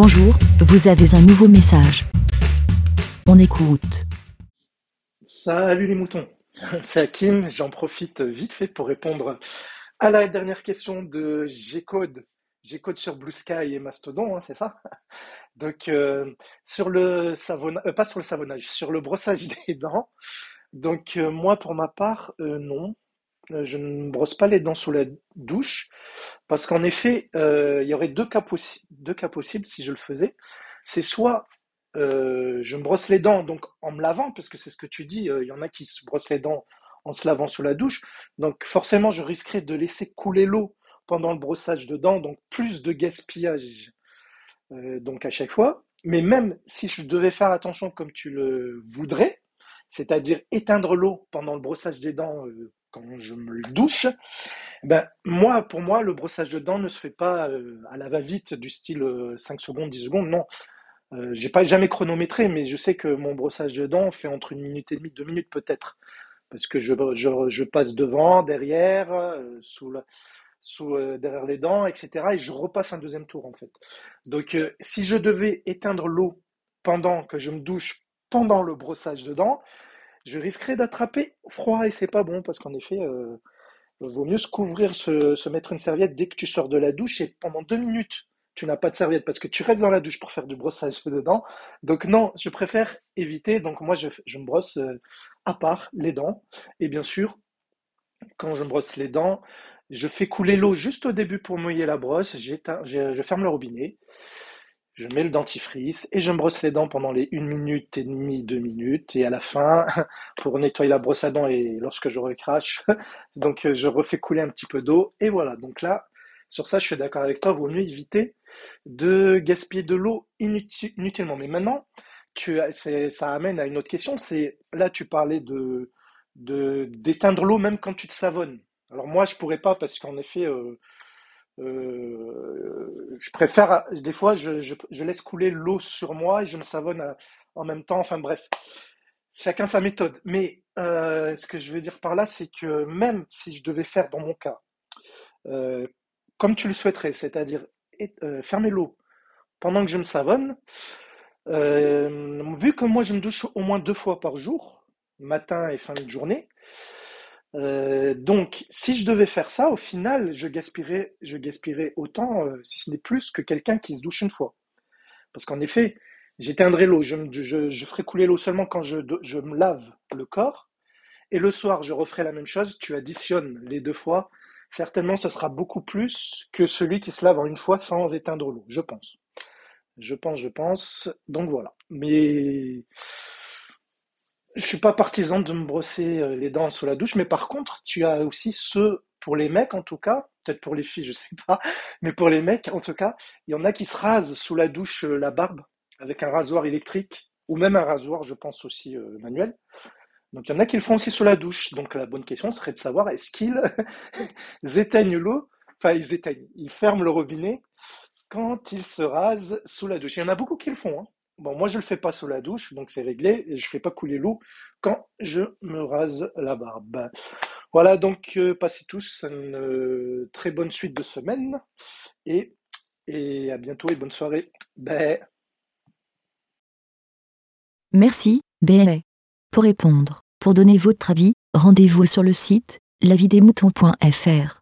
Bonjour, vous avez un nouveau message. On écoute. Salut les moutons, c'est Hakim, j'en profite vite fait pour répondre à la dernière question de G-Code. G-Code sur Blue Sky et Mastodon, hein, c'est ça? Donc euh, sur le savonnage, euh, pas sur le savonnage, sur le brossage des dents. Donc euh, moi pour ma part, non, je ne brosse pas les dents sous la douche parce qu'en effet, euh, il y aurait deux cas, possibles si je le faisais. C'est soit euh, je me brosse les dents donc en me lavant, parce que c'est ce que tu dis, euh, il y en a qui se brossent les dents en se lavant sous la douche. Donc forcément, je risquerais de laisser couler l'eau pendant le brossage de dents, donc plus de gaspillage euh, donc à chaque fois. Mais même si je devais faire attention comme tu le voudrais, c'est-à-dire éteindre l'eau pendant le brossage des dents euh, quand je me douche, ben moi, pour moi, le brossage de dents ne se fait pas euh, à la va-vite du style euh, 5 secondes, 10 secondes, non. Euh, j'ai pas jamais chronométré, mais je sais que mon brossage de dents fait entre une minute et demie, deux minutes peut-être, parce que je, je, je passe devant, derrière, euh, sous la- sous, euh, derrière les dents, etc. Et je repasse un deuxième tour en fait. Donc si je devais éteindre l'eau pendant que je me douche, pendant le brossage de dents, je risquerais d'attraper froid et c'est pas bon parce qu'en effet, euh, vaut mieux se couvrir, se, mettre une serviette dès que tu sors de la douche et pendant deux minutes, tu n'as pas de serviette parce que tu restes dans la douche pour faire du brossage de dents. Donc non, je préfère éviter. Donc moi, je, me brosse euh, à part les dents. Et bien sûr, quand je me brosse les dents, je fais couler l'eau juste au début pour mouiller la brosse. Je ferme le robinet, je mets le dentifrice et je me brosse les dents pendant les une minute et demie, deux minutes. Et à la fin, pour nettoyer la brosse à dents et lorsque je recrache, donc euh, je refais couler un petit peu d'eau. Et voilà. Donc là, sur ça, je suis d'accord avec toi. Vaut mieux éviter de gaspiller de l'eau inuti- inutilement. Mais maintenant, tu ça amène à une autre question. C'est là, tu parlais de d'éteindre l'eau même quand tu te savonnes. Alors moi, je pourrais pas parce qu'en effet, euh, euh, je préfère des fois, je, laisse couler l'eau sur moi et je me savonne à- en même temps. Enfin bref, chacun sa méthode. Mais euh, ce que je veux dire par là, c'est que même si je devais faire dans mon cas, euh, comme tu le souhaiterais, c'est-à-dire euh, fermer l'eau pendant que je me savonne, euh, vu que moi je me douche au moins deux fois par jour, matin et fin de journée, euh, donc si je devais faire ça, au final, je gaspillerais, je gaspillerais autant, euh, si ce n'est plus, que quelqu'un qui se douche une fois. Parce qu'en effet, j'éteindrai l'eau, je, je, je ferai couler l'eau seulement quand je, je me lave le corps, et le soir, je referai la même chose, tu additionnes les deux fois, certainement ce sera beaucoup plus que celui qui se lave en une fois sans éteindre l'eau, je pense. Je pense, je pense. Donc voilà. Mais je suis pas partisan de me brosser euh, les dents sous la douche, mais par contre, tu as aussi ceux, pour les mecs en tout cas, peut-être pour les filles, je sais pas, mais pour les mecs en tout cas, il y en a qui se rasent sous la douche euh, la barbe avec un rasoir électrique ou même un rasoir, je pense aussi euh, manuel. Donc il y en a qui le font aussi sous la douche. Donc la bonne question serait de savoir est-ce qu'ils éteignent l'eau, enfin ils éteignent, ils ferment le robinet quand ils se rasent sous la douche. Il y en a beaucoup qui le font. hein. Bon, moi, je le fais pas sous la douche, donc c'est réglé. Et je fais pas couler l'eau quand je me rase la barbe. Voilà, donc euh, passez tous une euh, très bonne suite de semaine et, à bientôt et bonne soirée. Merci, BLA. Pour répondre, pour donner votre avis, rendez-vous sur le site lavidemouton.fr.